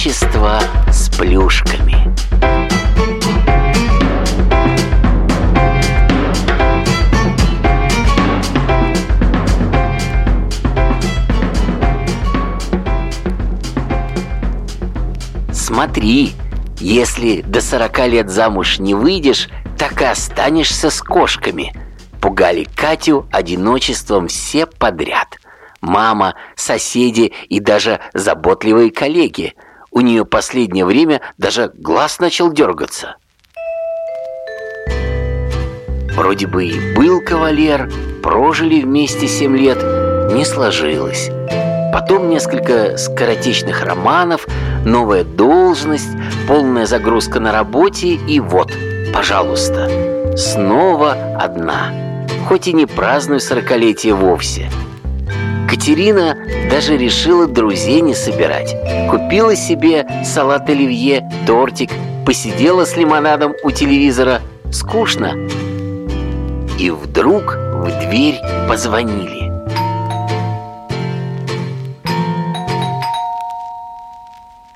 Одиночество с плюшками. Смотри, если до 40 лет замуж не выйдешь, так и останешься с кошками. Пугали Катю одиночеством все подряд. Мама, соседи и даже заботливые коллеги. У нее последнее время даже глаз начал дергаться. Вроде бы и был кавалер, прожили вместе семь лет, не сложилось. Потом несколько скоротечных романов, новая должность, полная загрузка на работе и вот, пожалуйста, снова одна. Хоть и не праздную сорокалетие вовсе. Катерина даже решила друзей не собирать. Купила себе салат оливье, тортик, посидела с лимонадом у телевизора. Скучно. И вдруг в дверь позвонили.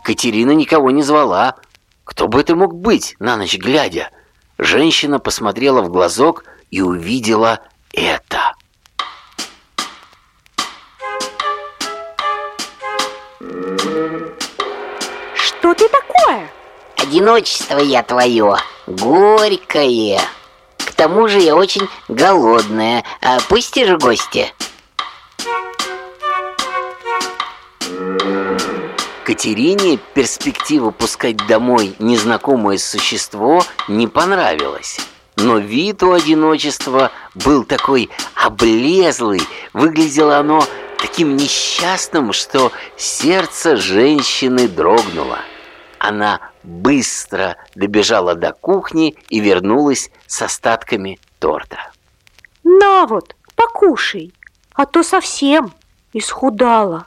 Катерина никого не звала. Кто бы это мог быть, на ночь глядя? Женщина посмотрела в глазок и увидела это. Одиночество я твое, горькое. К тому же я очень голодная. А пусти же гости. Катерине перспектива пускать домой незнакомое существо не понравилась. Но вид у одиночества был такой облезлый, выглядело оно таким несчастным, что сердце женщины дрогнуло. Она быстро добежала до кухни и вернулась с остатками торта. На вот, покушай, а то совсем исхудала.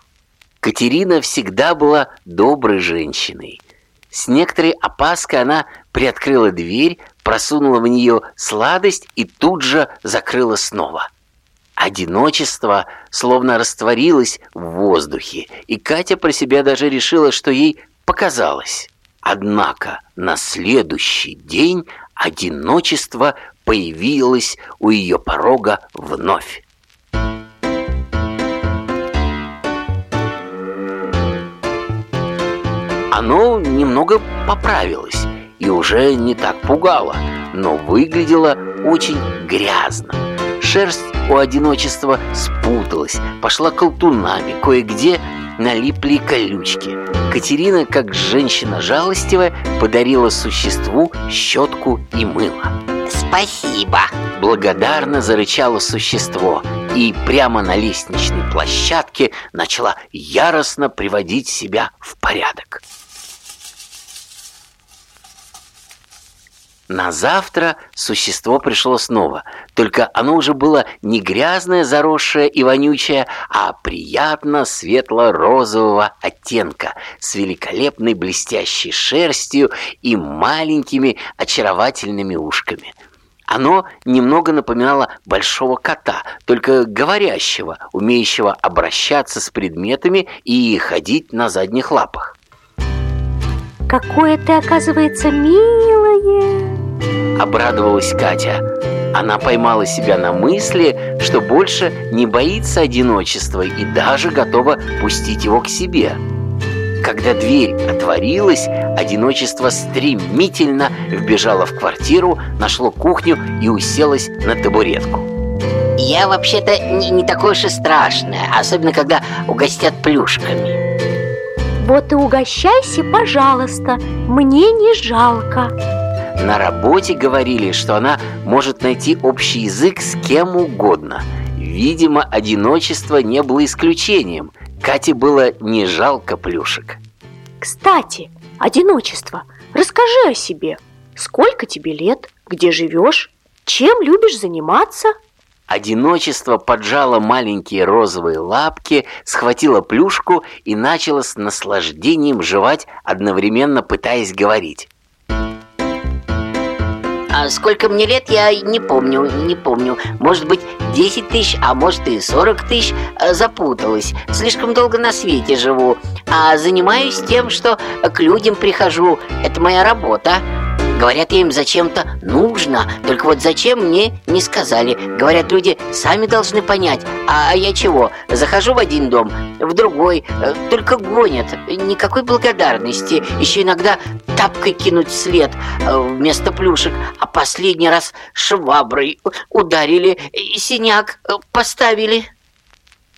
Катерина всегда была доброй женщиной. С некоторой опаской она приоткрыла дверь, просунула в нее сладость и тут же закрыла снова. Одиночество словно растворилось в воздухе, и Катя про себя даже решила, что ей показалось. Однако на следующий день одиночество появилось у ее порога вновь. Оно немного поправилось и уже не так пугало, но выглядело очень грязно. Шерсть у одиночества спуталась, пошла колтунами, кое-где налипли колючки. Катерина, как женщина жалостивая, подарила существу щетку и мыло. Спасибо. Благодарно зарычало существо и прямо на лестничной площадке начала яростно приводить себя в порядок. На завтра существо пришло снова, только оно уже было не грязное, заросшее и вонючее, а приятно светло-розового оттенка с великолепной блестящей шерстью и маленькими очаровательными ушками. Оно немного напоминало большого кота, только говорящего, умеющего обращаться с предметами и ходить на задних лапах. Какое ты, оказывается, милое Обрадовалась Катя Она поймала себя на мысли, что больше не боится одиночества И даже готова пустить его к себе когда дверь отворилась, одиночество стремительно вбежало в квартиру, нашло кухню и уселось на табуретку. Я вообще-то не, не такое уж и страшное, особенно когда угостят плюшками. Вот и угощайся, пожалуйста, мне не жалко На работе говорили, что она может найти общий язык с кем угодно. Видимо, одиночество не было исключением. Кате было не жалко плюшек. Кстати, одиночество, расскажи о себе. Сколько тебе лет, где живешь, чем любишь заниматься – Одиночество поджало маленькие розовые лапки, схватило плюшку и начало с наслаждением жевать, одновременно пытаясь говорить. А сколько мне лет, я не помню, не помню. Может быть, 10 тысяч, а может и 40 тысяч. Э, запуталась. Слишком долго на свете живу. А занимаюсь тем, что к людям прихожу. Это моя работа. Говорят, я им зачем-то нужно, только вот зачем мне не сказали. Говорят, люди сами должны понять. А я чего? Захожу в один дом, в другой, э, только гонят. Никакой благодарности. Еще иногда тапкой кинуть вслед э, вместо плюшек. А последний раз шваброй ударили, и синяк э, поставили.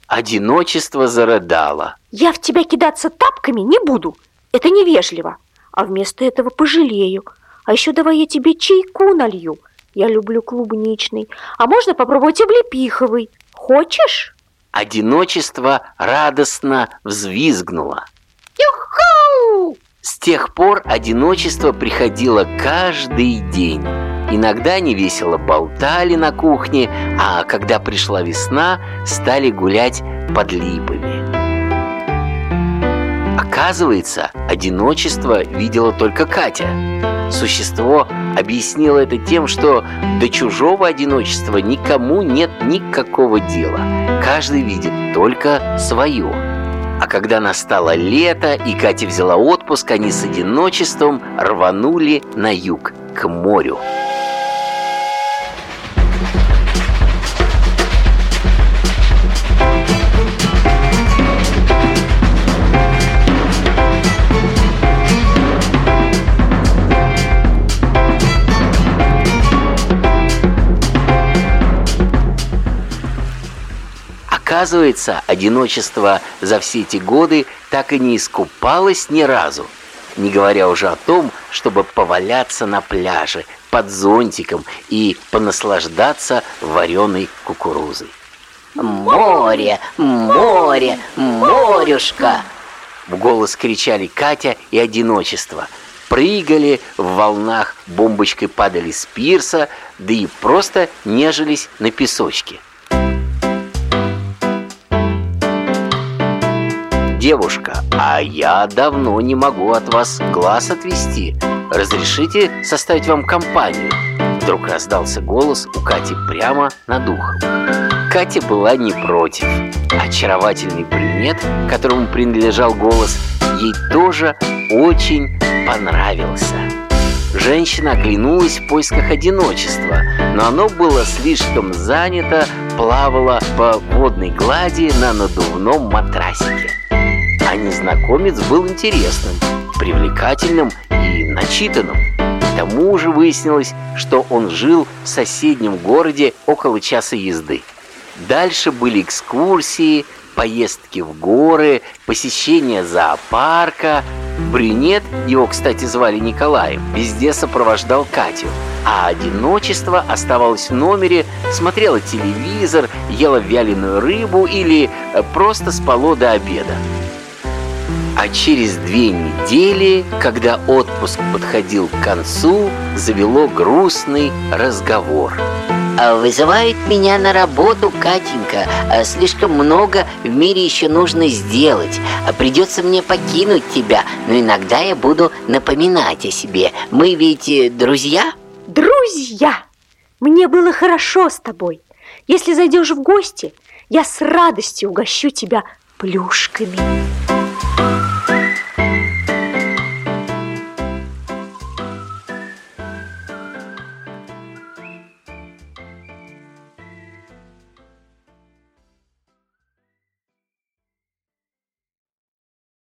Одиночество зарыдало. Я в тебя кидаться тапками не буду. Это невежливо. А вместо этого пожалею. А еще давай я тебе чайку налью. Я люблю клубничный. А можно попробовать облепиховый? Хочешь? Одиночество радостно взвизгнуло. Юху! С тех пор одиночество приходило каждый день. Иногда они весело болтали на кухне, а когда пришла весна, стали гулять под липами. Оказывается, одиночество видела только Катя. Существо объяснило это тем, что до чужого одиночества никому нет никакого дела. Каждый видит только свое. А когда настало лето и Катя взяла отпуск, они с одиночеством рванули на юг, к морю. Оказывается, одиночество за все эти годы так и не искупалось ни разу, не говоря уже о том, чтобы поваляться на пляже под зонтиком и понаслаждаться вареной кукурузой. «Море! Море! Морюшка!» В голос кричали Катя и одиночество. Прыгали в волнах, бомбочкой падали с пирса, да и просто нежились на песочке. «Девушка, а я давно не могу от вас глаз отвести. Разрешите составить вам компанию?» Вдруг раздался голос у Кати прямо над ухом. Катя была не против. Очаровательный брюнет, которому принадлежал голос, ей тоже очень понравился. Женщина оглянулась в поисках одиночества, но оно было слишком занято, плавало по водной глади на надувном матрасике а незнакомец был интересным, привлекательным и начитанным. К тому же выяснилось, что он жил в соседнем городе около часа езды. Дальше были экскурсии, поездки в горы, посещение зоопарка. Брюнет, его, кстати, звали Николаем, везде сопровождал Катю. А одиночество оставалось в номере, смотрело телевизор, ела вяленую рыбу или э, просто спало до обеда. А через две недели, когда отпуск подходил к концу, завело грустный разговор. А вызывает меня на работу Катенька. А слишком много в мире еще нужно сделать. А придется мне покинуть тебя, но иногда я буду напоминать о себе. Мы ведь э, друзья? Друзья! Мне было хорошо с тобой. Если зайдешь в гости, я с радостью угощу тебя плюшками.